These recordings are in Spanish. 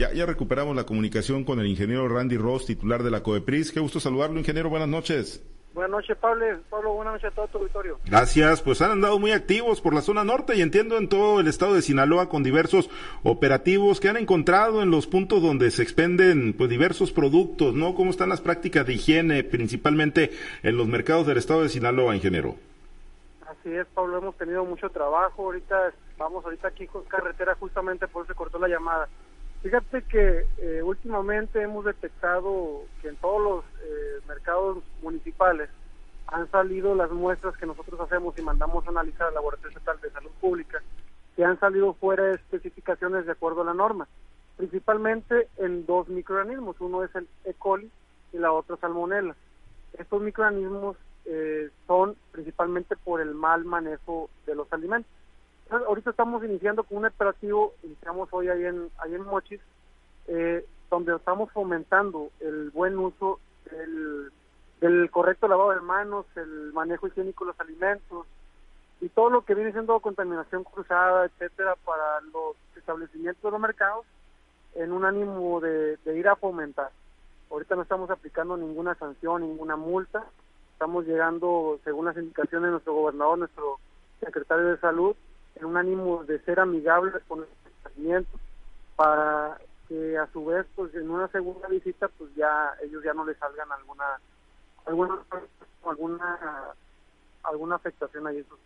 Ya, ya recuperamos la comunicación con el ingeniero Randy Ross, titular de la COEPRIS. Qué gusto saludarlo, ingeniero. Buenas noches. Buenas noches, Pablo. Pablo, buenas noches a todo tu auditorio. Gracias. Pues han andado muy activos por la zona norte y entiendo en todo el estado de Sinaloa con diversos operativos que han encontrado en los puntos donde se expenden pues diversos productos, ¿no? ¿Cómo están las prácticas de higiene, principalmente en los mercados del estado de Sinaloa, ingeniero? Así es, Pablo. Hemos tenido mucho trabajo. Ahorita vamos ahorita aquí con carretera justamente por eso se cortó la llamada Fíjate que eh, últimamente hemos detectado que en todos los eh, mercados municipales han salido las muestras que nosotros hacemos y mandamos a analizar al Laboratorio Estatal de Salud Pública, que han salido fuera de especificaciones de acuerdo a la norma, principalmente en dos microorganismos, uno es el E. coli y la otra salmonella. Estos microorganismos eh, son principalmente por el mal manejo de los alimentos ahorita estamos iniciando con un operativo, iniciamos hoy ahí en, ahí en Mochis, eh, donde estamos fomentando el buen uso del, correcto lavado de manos, el manejo higiénico de los alimentos y todo lo que viene siendo contaminación cruzada, etcétera, para los establecimientos de los mercados, en un ánimo de ir a fomentar. Ahorita no estamos aplicando ninguna sanción, ninguna multa. Estamos llegando, según las indicaciones de nuestro gobernador, nuestro secretario de Salud, en un ánimo de ser amigables con el establecimiento para que a su vez pues en una segunda visita pues ya ellos ya no les salgan alguna alguna alguna alguna afectación a esos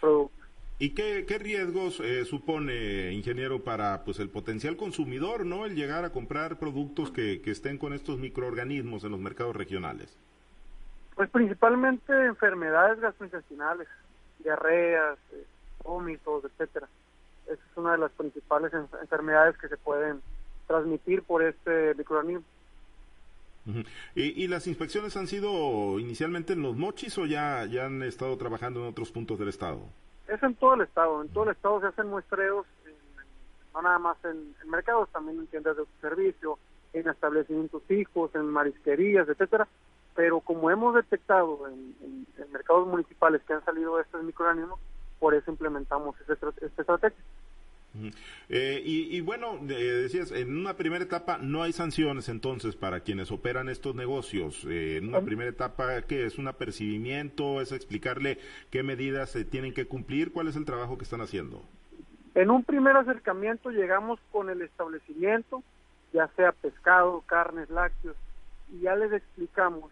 productos ¿Y qué, qué riesgos eh, supone, ingeniero, para pues el potencial consumidor, no, el llegar a comprar productos que, que estén con estos microorganismos en los mercados regionales? Pues principalmente enfermedades gastrointestinales, diarreas, eh, vómitos, etcétera. Esa es una de las principales enfermedades que se pueden transmitir por este microorganismo. ¿Y, las inspecciones han sido inicialmente en los mochis o ya, ya han estado trabajando en otros puntos del estado? Es en todo el estado. En todo el estado se hacen muestreos, no nada más en, mercados, también en tiendas de servicio, en establecimientos fijos, en marisquerías, etcétera. Pero como hemos detectado en, en mercados municipales que han salido estos microorganismos, por eso implementamos esta, estrategia. Eh, y, bueno, decías, en una primera etapa no hay sanciones entonces para quienes operan estos negocios. Eh, en una primera etapa, ¿qué es? ¿Un apercibimiento? ¿Es explicarle qué medidas se tienen que cumplir? ¿Cuál es el trabajo que están haciendo? En un primer acercamiento llegamos con el establecimiento, ya sea pescado, carnes, lácteos, y ya les explicamos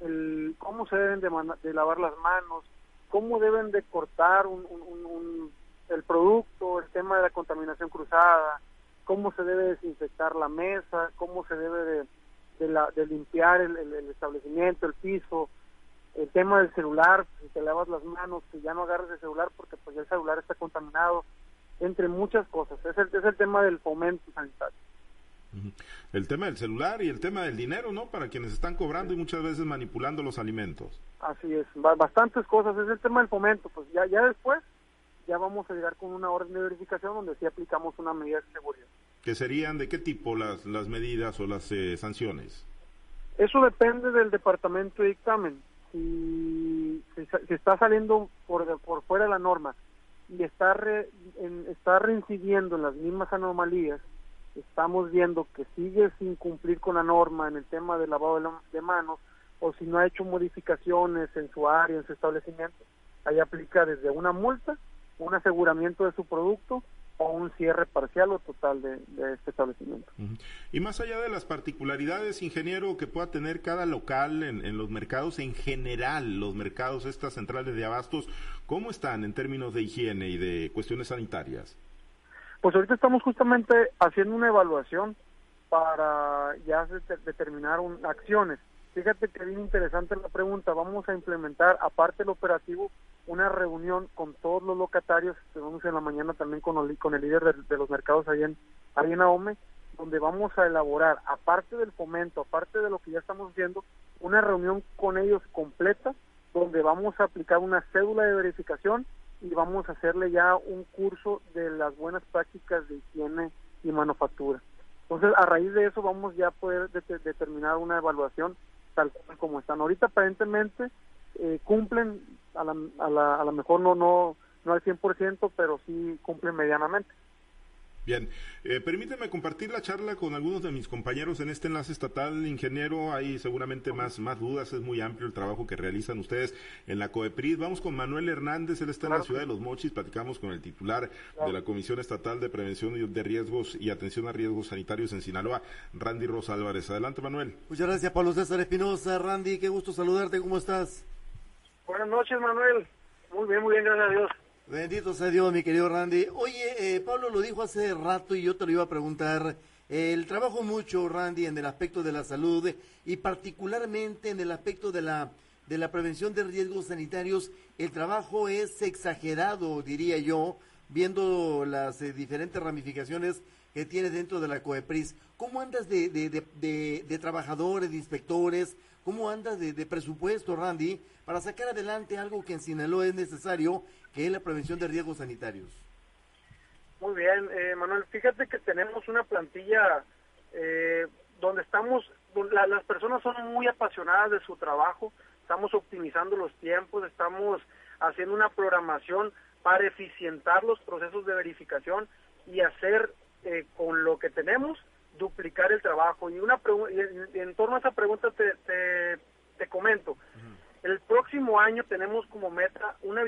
el, cómo se deben de lavar las manos, cómo deben de cortar el producto, el tema de la contaminación cruzada, cómo se debe desinfectar la mesa, cómo se debe de, limpiar el, establecimiento, el piso, el tema del celular, si te lavas las manos, que ya no agarres el celular porque pues ya el celular está contaminado, entre muchas cosas. Es el, es el tema del fomento sanitario. El tema del celular y el tema del dinero, ¿no? Para quienes están cobrando y muchas veces manipulando los alimentos. Así es, bastantes cosas. Es el tema del fomento. Pues ya, ya después, ya vamos a llegar con una orden de verificación donde sí aplicamos una medida de seguridad. ¿Qué serían de qué tipo las, las medidas o las eh, sanciones? Eso depende del departamento de dictamen. Si, si, está saliendo por, por fuera de la norma y está, está reincidiendo en las mismas anomalías, estamos viendo que sigue sin cumplir con la norma en el tema del lavado de, manos o si no ha hecho modificaciones en su área, en su establecimiento, ahí aplica desde una multa, un aseguramiento de su producto o un cierre parcial o total de, este establecimiento. Y más allá de las particularidades, ingeniero, que pueda tener cada local en, en, los mercados, en general, los mercados, estas centrales de abastos, ¿cómo están en términos de higiene y de cuestiones sanitarias? Pues ahorita estamos justamente haciendo una evaluación para ya determinar acciones. Fíjate que bien interesante la pregunta. Vamos a implementar, aparte del operativo, una reunión con todos los locatarios, vamos en la mañana también con el, con el líder de, los mercados ahí en, ahí en AOME, donde vamos a elaborar, aparte del fomento, aparte de lo que ya estamos haciendo, una reunión con ellos completa, donde vamos a aplicar una cédula de verificación y vamos a hacerle ya un curso de las buenas prácticas de higiene y manufactura. Entonces, a raíz de eso vamos ya a poder determinar una evaluación tal como están. Ahorita aparentemente eh, cumplen, a la, a, la, a lo mejor no, no, no al 100%, pero sí cumplen medianamente. Bien, eh, permíteme compartir la charla con algunos de mis compañeros en este enlace estatal, ingeniero. Hay seguramente más, más dudas, es muy amplio el trabajo que realizan ustedes en la COEPRIS. Vamos con Manuel Hernández, él está en la ciudad de Los Mochis, platicamos con el titular de la Comisión Estatal de Prevención de Riesgos y Atención a Riesgos Sanitarios en Sinaloa, Randy Rosa Álvarez. Adelante, Manuel. Muchas gracias, Pablo César Espinosa. Randy, qué gusto saludarte, ¿cómo estás? Buenas noches, Manuel. Muy bien, muy bien, gracias a Dios. Bendito sea Dios, mi querido Randy. Oye, eh, Pablo lo dijo hace rato y yo te lo iba a preguntar. el trabajo mucho, Randy, en el aspecto de la salud y particularmente en el aspecto de la, de la prevención de riesgos sanitarios. El trabajo es exagerado, diría yo, viendo las eh, diferentes ramificaciones que tiene dentro de la COEPRIS. ¿Cómo andas de, de, de, de trabajadores, de inspectores? ¿Cómo andas de, presupuesto, Randy, para sacar adelante algo que en Sinaloa es necesario, que es la prevención de riesgos sanitarios? Muy bien, eh, Manuel. Fíjate que tenemos una plantilla eh, donde estamos, las personas son muy apasionadas de su trabajo, estamos optimizando los tiempos, estamos haciendo una programación para eficientar los procesos de verificación y hacer eh, con lo que tenemos duplicar el trabajo. Y una en, torno a esa pregunta te, te, comento. El próximo año tenemos como meta una,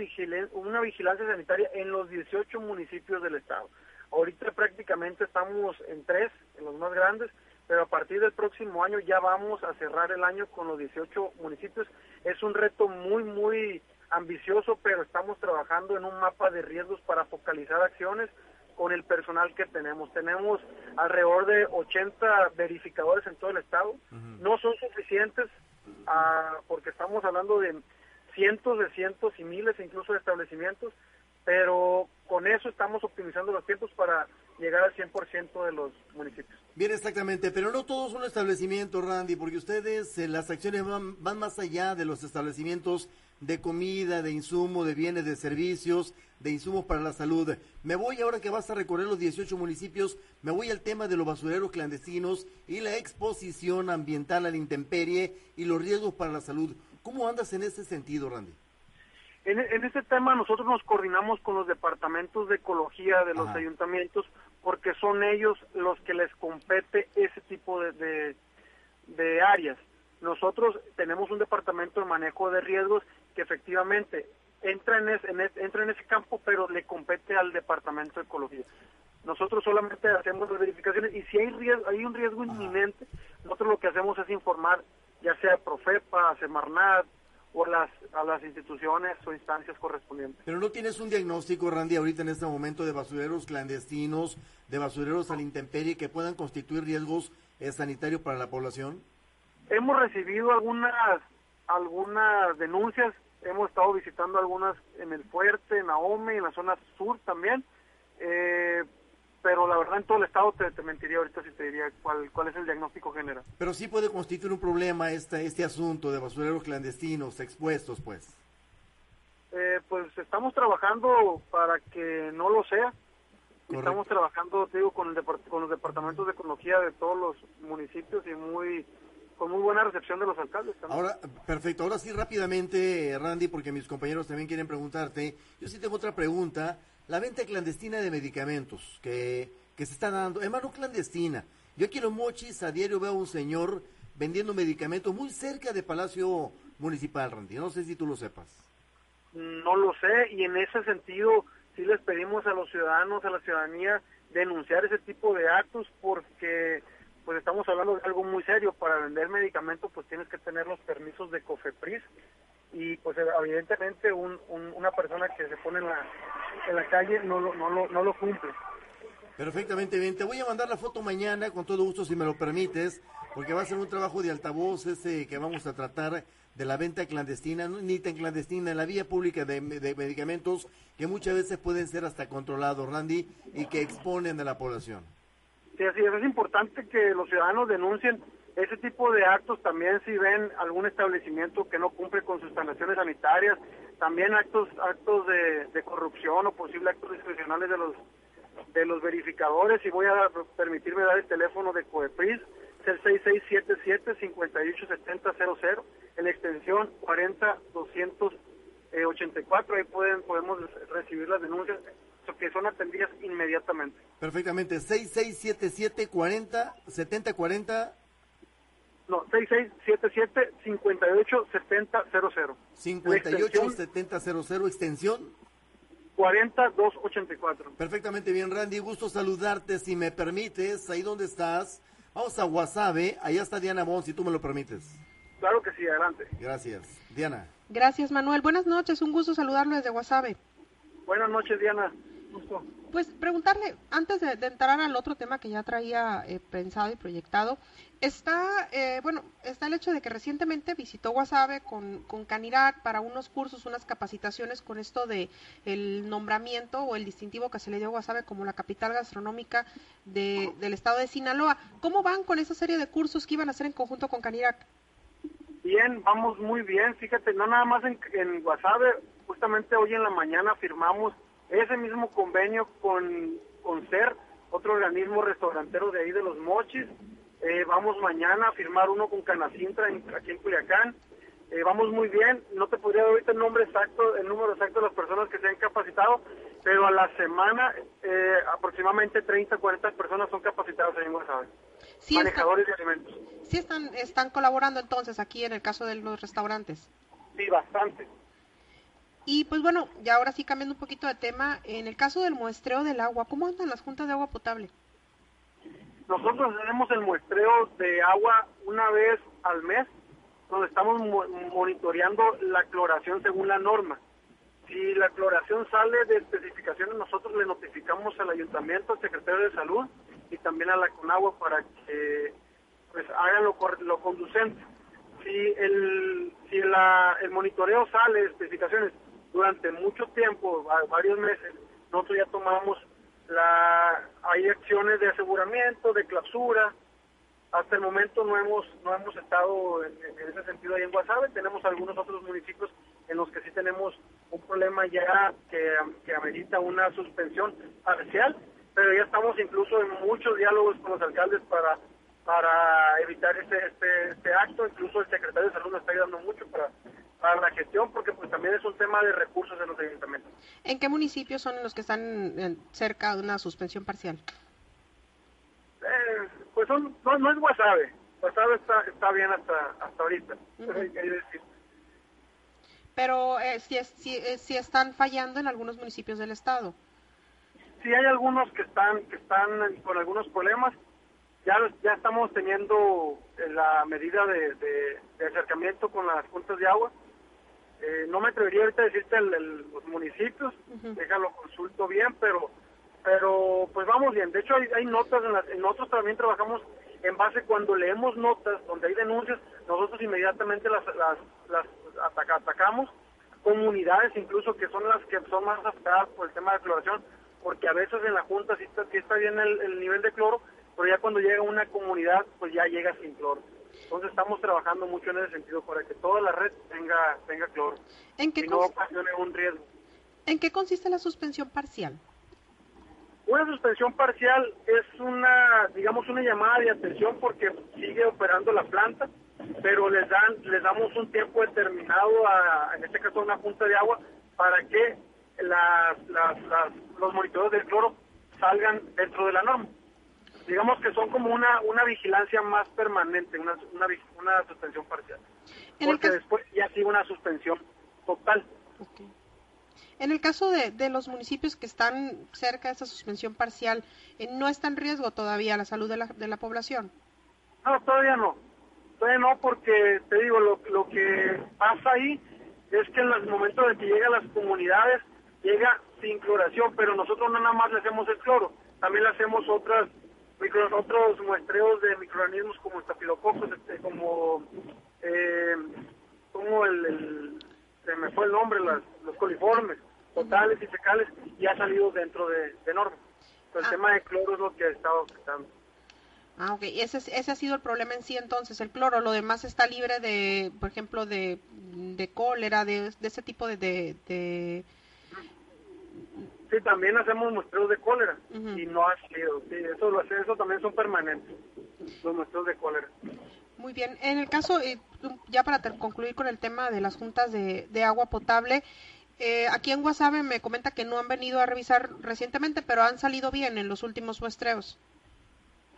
una vigilancia sanitaria en los 18 municipios del estado. Ahorita prácticamente estamos en tres, en los más grandes, pero a partir del próximo año ya vamos a cerrar el año con los 18 municipios. Es un reto muy, muy ambicioso, pero estamos trabajando en un mapa de riesgos para focalizar acciones con el personal que tenemos. Tenemos alrededor de 80 verificadores en todo el estado. No son suficientes ah, porque estamos hablando de cientos de cientos y miles incluso de establecimientos, pero con eso estamos optimizando los tiempos para llegar al 100% de los municipios. Bien, exactamente, pero no todos son establecimientos, Randy, porque ustedes, eh, las acciones van, van más allá de los establecimientos de comida, de insumo, de bienes, de servicios, de insumos para la salud. Me voy ahora que vas a recorrer los 18 municipios, me voy al tema de los basureros clandestinos y la exposición ambiental a la intemperie y los riesgos para la salud. ¿Cómo andas en ese sentido, Randy? En, en este tema nosotros nos coordinamos con los departamentos de ecología de los ayuntamientos porque son ellos los que les compete ese tipo de, de áreas. Nosotros tenemos un departamento de manejo de riesgos que efectivamente entra en, ese, entra en ese campo, pero le compete al Departamento de Ecología. Nosotros solamente hacemos las verificaciones y si hay, riesgo, hay un riesgo inminente, nosotros lo que hacemos es informar, ya sea a Profepa, a Semarnat o a las, a las instituciones o instancias correspondientes. Pero no tienes un diagnóstico, Randy, ahorita en este momento de basureros clandestinos, de basureros a la intemperie que puedan constituir riesgos eh, sanitarios para la población? Hemos recibido algunas algunas denuncias hemos estado visitando algunas en el Fuerte, en Ahome, en la zona sur también, eh, pero la verdad en todo el estado te, mentiría ahorita si te diría cuál, cuál es el diagnóstico general. Pero sí puede constituir un problema este, este asunto de basureros clandestinos expuestos, pues. Eh, pues estamos trabajando para que no lo sea. Estamos trabajando, digo, con, el con los departamentos de ecología de todos los municipios y muy con muy buena recepción de los alcaldes también. Ahora, perfecto. Ahora sí, rápidamente, Randy, porque mis compañeros también quieren preguntarte. Yo sí tengo otra pregunta. La venta clandestina de medicamentos que, que se está dando, hermano, clandestina. Yo quiero mochis, a diario veo a un señor vendiendo medicamentos muy cerca de Palacio Municipal, Randy. No sé si tú lo sepas. No lo sé, y en ese sentido sí les pedimos a los ciudadanos, a la ciudadanía, denunciar ese tipo de actos porque pues estamos hablando de algo muy serio. Para vender medicamentos, pues tienes que tener los permisos de COFEPRIS y pues evidentemente un, una persona que se pone en la, en la calle no lo, no, lo, no lo cumple. Perfectamente bien, te voy a mandar la foto mañana con todo gusto si me lo permites, porque va a ser un trabajo de altavoz ese que vamos a tratar de la venta clandestina, ni tan clandestina, en la vía pública de, de medicamentos que muchas veces pueden ser hasta controlados, Randy, y que exponen a la población. Sí, así es. Importante que los ciudadanos denuncien ese tipo de actos también si ven algún establecimiento que no cumple con sus instalaciones sanitarias, también actos actos de, corrupción o posibles actos discrecionales de los de los verificadores y voy a permitirme dar el teléfono de COEPRIS, es el 6677-587000, en la extensión 40284, ahí pueden podemos recibir las denuncias que son atendidas inmediatamente. Perfectamente, 6677 40 70 40 no, 6677 587000. 587000, extensión 40284. Perfectamente bien, Randy. Gusto saludarte. Si me permites, ahí donde estás, vamos a Guasave. Allá está Diana Bon, si tú me lo permites. Claro que sí, adelante. Gracias. Diana. Gracias, Manuel. Buenas noches, un gusto saludarlo desde Guasave. Buenas noches, Diana. Pues preguntarle, antes de, entrar al otro tema que ya traía eh, pensado y proyectado, está, eh, bueno, está el hecho de que recientemente visitó Guasave con, con Canirac para unos cursos, unas capacitaciones con esto de el nombramiento o el distintivo que se le dio a Guasave como la capital gastronómica del estado de Sinaloa. ¿Cómo van con esa serie de cursos que iban a hacer en conjunto con Canirac? Bien, vamos muy bien. Fíjate, no nada más en, en Guasave, justamente hoy en la mañana firmamos ese mismo convenio con, con CER, otro organismo restaurantero de ahí de los Mochis. Eh, vamos mañana a firmar uno con Canacintra aquí en Culiacán. Eh, vamos muy bien, no te podría dar ahorita el nombre exacto, el número exacto de las personas que se han capacitado, pero a la semana eh, aproximadamente 30, 40 personas son capacitadas en Guasave. manejadores de alimentos. Sí están, están colaborando entonces aquí en el caso de los restaurantes. Sí, bastante. Y pues bueno, ya ahora sí cambiando un poquito de tema, en el caso del muestreo del agua, ¿cómo andan las juntas de agua potable? Nosotros tenemos el muestreo de agua una vez al mes, donde estamos monitoreando la cloración según la norma. Si la cloración sale de especificaciones, nosotros le notificamos al ayuntamiento, al secretario de salud y también a la Conagua para que pues hagan lo, lo conducente. Si el si la, el monitoreo sale de especificaciones durante mucho tiempo, varios meses, nosotros ya tomamos la, hay acciones de aseguramiento, de clausura. Hasta el momento no hemos no hemos estado en, ese sentido ahí en Guasave. Tenemos algunos otros municipios en los que sí tenemos un problema ya que, amerita una suspensión parcial, pero ya estamos incluso en muchos diálogos con los alcaldes para para evitar este, este, este acto. Incluso el secretario de Salud nos está ayudando mucho para para la gestión porque pues también es un tema de recursos en los ayuntamientos. ¿En qué municipios son los que están cerca de una suspensión parcial? Eh, pues son, no, es Guasave, Guasave está, está bien hasta, hasta ahorita, pero eh, si, si, eh, si están fallando en algunos municipios del estado. Sí, hay algunos que están que están con algunos problemas. Ya, ya estamos teniendo la medida de, de acercamiento con las juntas de agua eh, no me atrevería ahorita a decirte el, los municipios, déjalo consulto bien, pero pero pues vamos bien. De hecho hay, hay notas, en, nosotros también trabajamos en base cuando leemos notas donde hay denuncias, nosotros inmediatamente las, las, las atacamos, comunidades incluso que son las que son más afectadas por el tema de cloración, porque a veces en la Junta sí está, sí está bien el, el nivel de cloro, pero ya cuando llega una comunidad, pues ya llega sin cloro. Entonces estamos trabajando mucho en ese sentido para que toda la red tenga, tenga cloro ¿En qué y no ocasione un riesgo. ¿En qué consiste la suspensión parcial? Una suspensión parcial es una, digamos, una llamada de atención porque sigue operando la planta, pero les dan, les damos un tiempo determinado a, en este caso, a una punta de agua para que las, las, los monitores del cloro salgan dentro de la norma digamos que son como una, una vigilancia más permanente, una, una, una suspensión parcial. Porque después ya sigue una suspensión total. En el caso de, de, los municipios que están cerca de esa suspensión parcial, eh, ¿no está en riesgo todavía la salud de la, de la población? No, todavía no. Todavía no, porque te digo, lo, lo que pasa ahí es que en los momentos en que llegan las comunidades, llega sin cloración, pero nosotros no nada más le hacemos el cloro, también le hacemos otras micro, otros muestreos de microorganismos como estafilococos, este, como, eh, como el, se me fue el nombre, los coliformes, totales y fecales, y ha salido dentro de, de norma. el ah. tema de cloro es lo que ha estado afectando. Ah, ok. Ese, ese ha sido el problema en sí entonces, el cloro. Lo demás está libre de, por ejemplo, de, de cólera, de, de ese tipo de, de Sí, también hacemos muestreos de cólera y no ha sido. Sí, eso, lo eso también son permanentes, los muestreos de cólera. Muy bien. En el caso, eh, ya para concluir con el tema de las juntas de, agua potable, Eh, aquí en Guasave me comenta que no han venido a revisar recientemente, pero han salido bien en los últimos muestreos.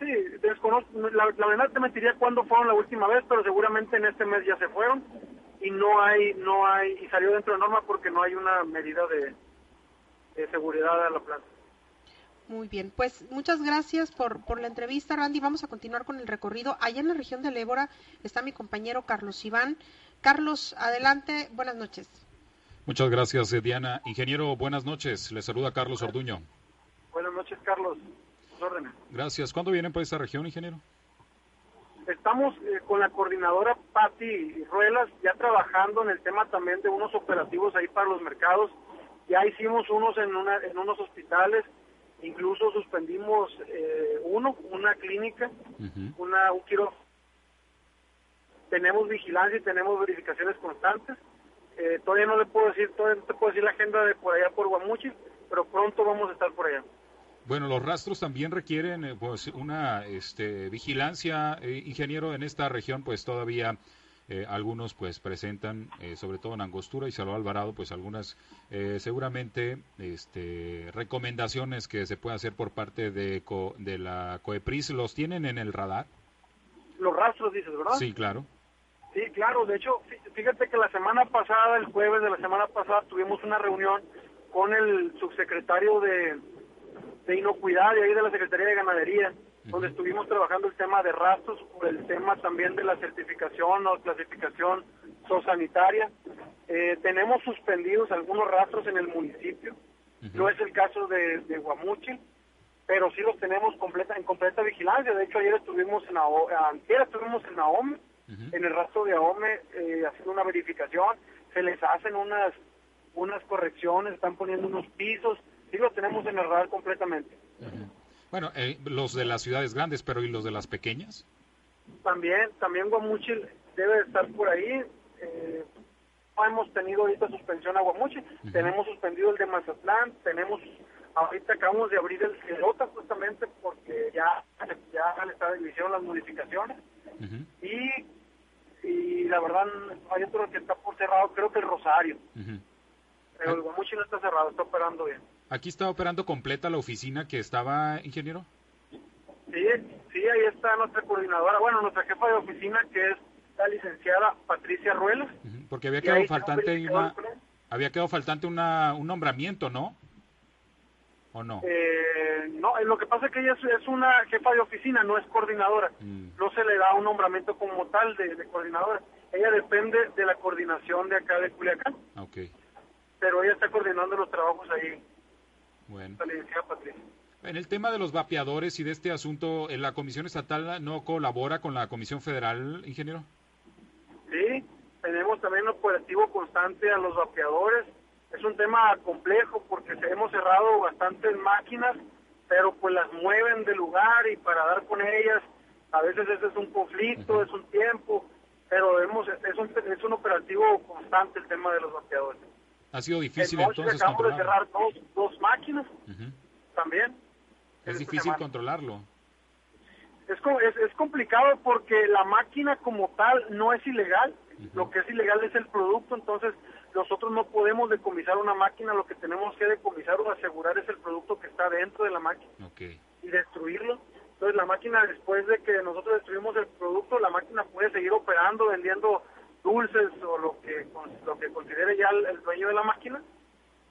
Sí, desconozco, la, verdad te mentiría cuándo fueron la última vez, pero seguramente en este mes ya se fueron y no hay, no hay, y salió dentro de norma porque no hay una medida de, de seguridad a la planta. Muy bien, pues muchas gracias por, por la entrevista, Randy. Vamos a continuar con el recorrido. Allá en la región de Lébora está mi compañero Carlos Iván. Carlos, adelante, buenas noches. Muchas gracias, eh, Diana. Ingeniero, buenas noches. Le saluda Carlos Orduño. Buenas noches, Carlos. Gracias. ¿Cuándo vienen por esta región, ingeniero? Estamos eh, con la coordinadora Patti Ruelas ya trabajando en el tema también de unos operativos ahí para los mercados. Ya hicimos unos en, una, en unos hospitales, incluso suspendimos eh, uno, una clínica, una, un Tenemos vigilancia y tenemos verificaciones constantes. Eh, todavía no le puedo decir, todavía no te puedo decir la agenda de por allá por Guamuchi, pero pronto vamos a estar por allá. Bueno, los rastros también requieren eh, pues una este, vigilancia, eh, ingeniero, en esta región pues todavía eh, algunos pues presentan, sobre todo en Angostura y Salvador Alvarado, pues algunas seguramente este, recomendaciones que se puede hacer por parte de, de la COEPRIS, ¿los tienen en el radar? Los rastros dices, ¿verdad? Sí, claro. Sí, claro, de hecho, fíjate que la semana pasada, el jueves de la semana pasada, tuvimos una reunión con el subsecretario de de inocuidad de ahí de la Secretaría de Ganadería, donde estuvimos trabajando el tema de rastros, el tema también de la certificación o clasificación zoosanitaria. Eh, tenemos suspendidos algunos rastros en el municipio, no es el caso de, de Guamuchi, pero sí los tenemos completa, en completa vigilancia. De hecho, ayer estuvimos en, ayer estuvimos en AOME, en el rastro de AOME, eh, haciendo una verificación. Se les hacen unas, unas correcciones, están poniendo unos pisos, sí lo tenemos en el radar completamente. Bueno, eh, los de las ciudades grandes, pero ¿y los de las pequeñas? También, también Guamuchil debe estar por ahí. Eh, no hemos tenido ahorita suspensión a Guamuchil, tenemos suspendido el de Mazatlán, tenemos, ahorita acabamos de abrir el Celota justamente porque ya, ya le hicieron las modificaciones y, y la verdad hay otro que está por cerrado, creo que el Rosario. Pero el Guamuchil no está cerrado, está operando bien. ¿Aquí está operando completa la oficina que estaba, ingeniero? Sí, sí, ahí está nuestra coordinadora, bueno, nuestra jefa de oficina, que es la licenciada Patricia Ruelas. Porque había quedado faltante una, había quedado faltante una, un nombramiento, ¿no? ¿O no? Eh, no, eh, lo que pasa es que ella es, una jefa de oficina, no es coordinadora. Mm. No se le da un nombramiento como tal de, de, coordinadora. Ella depende de la coordinación de acá de Culiacán. Okay. Pero ella está coordinando los trabajos ahí bueno. En el tema de los vapeadores y de este asunto, ¿la Comisión Estatal no colabora con la Comisión Federal, ingeniero? Sí, tenemos también un operativo constante a los vapeadores. Es un tema complejo porque hemos cerrado bastantes máquinas, pero pues las mueven de lugar y para dar con ellas, a veces ese es un conflicto, es un tiempo, pero hemos, es, un, es un operativo constante el tema de los vapeadores. Ha sido difícil entonces acabamos de cerrar dos, dos máquinas también. Es difícil controlarlo. Es, es, es, complicado porque la máquina como tal no es ilegal. Lo que es ilegal es el producto, entonces nosotros no podemos decomisar una máquina, lo que tenemos que decomisar o asegurar es el producto que está dentro de la máquina y destruirlo. Entonces la máquina después de que nosotros destruimos el producto, la máquina puede seguir operando, vendiendo dulces o lo que lo que considere ya el, dueño de la máquina,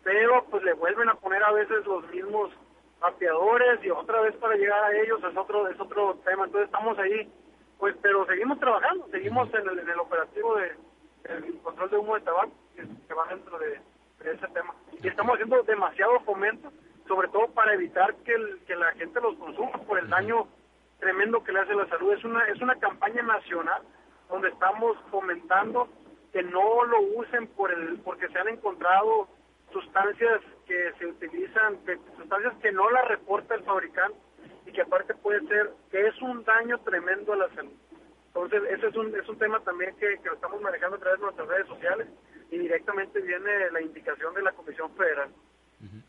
pero pues le vuelven a poner a veces los mismos vapeadores y otra vez para llegar a ellos es otro es otro tema. Entonces estamos ahí, pues, pero seguimos trabajando, seguimos en el, en el operativo de el control de humo de tabaco que, va dentro de, ese tema. Y estamos haciendo demasiado fomento, sobre todo para evitar que, el, que la gente los consuma por el daño tremendo que le hace a la salud. Es una es una campaña nacional donde estamos fomentando que no lo usen por el porque se han encontrado sustancias que se utilizan, sustancias que no la reporta el fabricante y que aparte puede ser que es un daño tremendo a la salud. Entonces, ese es un, es un tema también que, que lo estamos manejando a través de nuestras redes sociales y directamente viene la indicación de la Comisión Federal.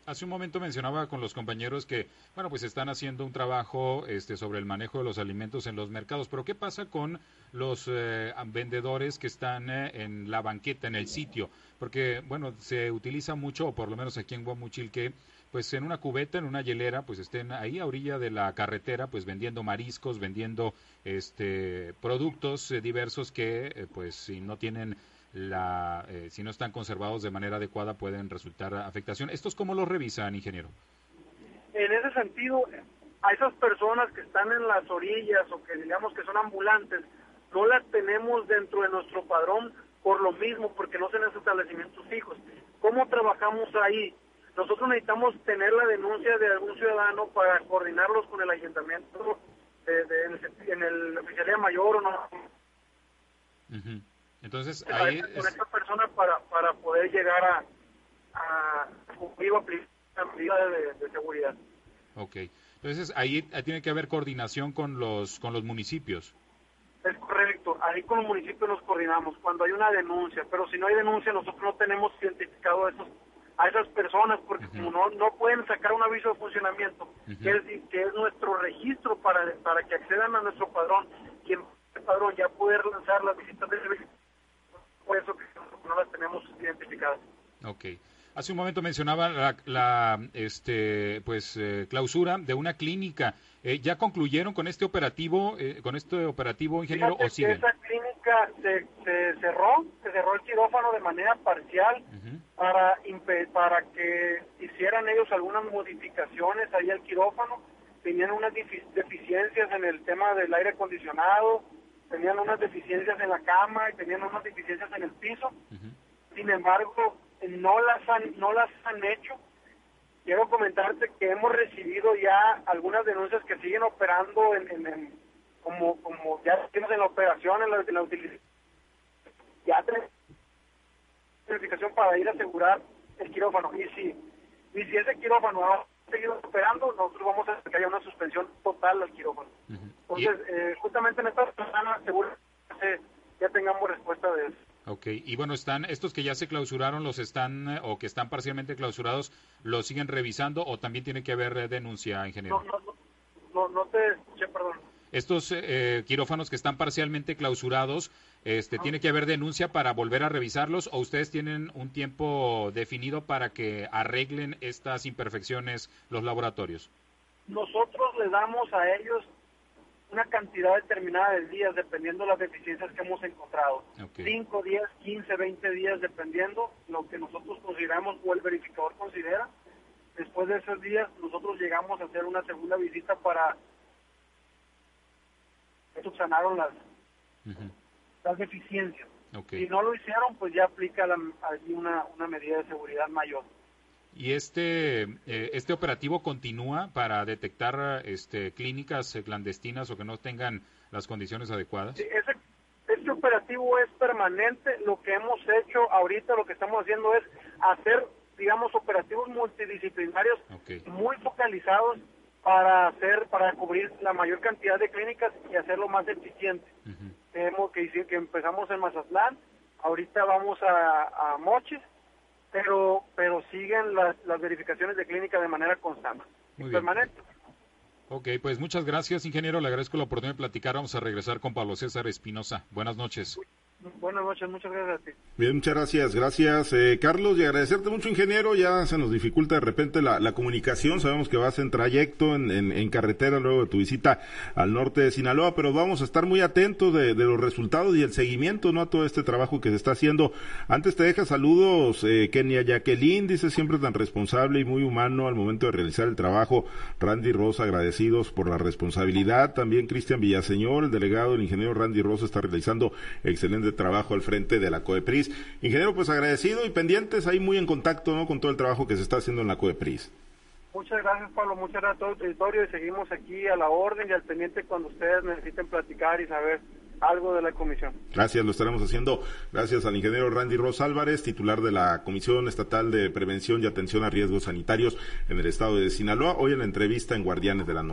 Hace un momento mencionaba con los compañeros que, bueno, pues están haciendo un trabajo este, sobre el manejo de los alimentos en los mercados, pero ¿qué pasa con los eh, vendedores que están eh, en la banqueta, en el sitio? Porque, bueno, se utiliza mucho, o por lo menos aquí en Guamuchilque, pues en una cubeta, en una hielera, pues estén ahí a orilla de la carretera, pues vendiendo mariscos, vendiendo este productos eh, diversos que, pues, si no tienen la, eh, si no están conservados de manera adecuada pueden resultar afectación. ¿Estos cómo los revisan, ingeniero? En ese sentido, a esas personas que están en las orillas o que digamos que son ambulantes, no las tenemos dentro de nuestro padrón por lo mismo, porque no son establecimientos fijos. ¿Cómo trabajamos ahí? Nosotros necesitamos tener la denuncia de algún ciudadano para coordinarlos con el ayuntamiento de, en el oficialía mayor o no. Entonces, ahí con esta persona para, para poder llegar a, a cumplir la medida de, seguridad. Ok. Entonces, ahí tiene que haber coordinación con los, con los municipios. Es correcto, ahí con los municipios nos coordinamos cuando hay una denuncia, pero si no hay denuncia nosotros no tenemos identificado a, esos, a esas personas porque como no, no pueden sacar un aviso de funcionamiento, que, es, que es nuestro registro para, para que accedan a nuestro padrón, quien el padrón ya poder lanzar las visitas de servicio por eso que no las tenemos identificadas. Ok. Hace un momento mencionaba la, este, pues, eh, clausura de una clínica. Eh, ¿Ya concluyeron con este operativo, eh, con este operativo, ingeniero, o siguen? esa clínica se, cerró, se cerró el quirófano de manera parcial para, para que hicieran ellos algunas modificaciones ahí al quirófano. Tenían unas deficiencias en el tema del aire acondicionado, tenían unas deficiencias en la cama y tenían unas deficiencias en el piso. Sin embargo, no las han, no las han hecho. Quiero comentarte que hemos recibido ya algunas denuncias que siguen operando en, como, como ya estamos en la operación, en la, en la utilización. Ya tenemos verificación para ir a asegurar el quirófano. Y si, y si ese quirófano seguido operando, nosotros vamos a hacer que haya una suspensión total al quirófano. Entonces, eh, justamente en esta semana seguro ya tengamos respuesta de eso. Ok, y bueno, están estos que ya se clausuraron, los están eh, o que están parcialmente clausurados, ¿los siguen revisando o también tiene que haber eh, denuncia, ingeniero? No, no, no, no te escuché, perdón. Estos quirófanos que están parcialmente clausurados, este, ¿tiene que haber denuncia para volver a revisarlos o ustedes tienen un tiempo definido para que arreglen estas imperfecciones los laboratorios? Nosotros le damos a ellos una cantidad determinada de días dependiendo de las deficiencias que hemos encontrado. 5 días, 15, 20 días dependiendo lo que nosotros consideramos o el verificador considera. Después de esos días nosotros llegamos a hacer una segunda visita para subsanaron las, las deficiencias. Si no lo hicieron, pues ya aplica la, una, una medida de seguridad mayor. ¿Y este, eh, este operativo continúa para detectar este, clínicas clandestinas o que no tengan las condiciones adecuadas? Sí, ese, este operativo es permanente. Lo que hemos hecho ahorita, lo que estamos haciendo es hacer, digamos, operativos multidisciplinarios muy focalizados para hacer, para cubrir la mayor cantidad de clínicas y hacerlo más eficiente. Tenemos que decir que empezamos en Mazatlán, ahorita vamos a, a Mochis pero pero siguen las, las verificaciones de clínica de manera constante y permanente. Ok, pues muchas gracias, ingeniero. Le agradezco la oportunidad de platicar. Vamos a regresar con Pablo César Espinosa. Buenas noches. Buenas noches, muchas gracias a ti. Bien, muchas gracias, gracias eh, Carlos y agradecerte mucho ingeniero, ya se nos dificulta de repente la, la comunicación, sabemos que vas en trayecto, en, en, carretera luego de tu visita al norte de Sinaloa, pero vamos a estar muy atentos de, los resultados y el seguimiento ¿no? a todo este trabajo que se está haciendo. Antes te deja saludos, eh, Kenia Jacqueline, dice siempre tan responsable y muy humano al momento de realizar el trabajo, Randy Rosa, agradecidos por la responsabilidad, también Cristian Villaseñor, el delegado, el ingeniero Randy Rosa está realizando trabajo al frente de la COEPRIS. Ingeniero, pues agradecido y pendientes, ahí muy en contacto ¿no? con todo el trabajo que se está haciendo en la COEPRIS. Muchas gracias, Pablo. Muchas gracias a todo el territorio y seguimos aquí a la orden y al pendiente cuando ustedes necesiten platicar y saber algo de la comisión. Gracias, lo estaremos haciendo. Gracias al ingeniero Randy Ross Álvarez, titular de la Comisión Estatal de Prevención y Atención a Riesgos Sanitarios en el estado de Sinaloa. Hoy en la entrevista en Guardianes de la Noche.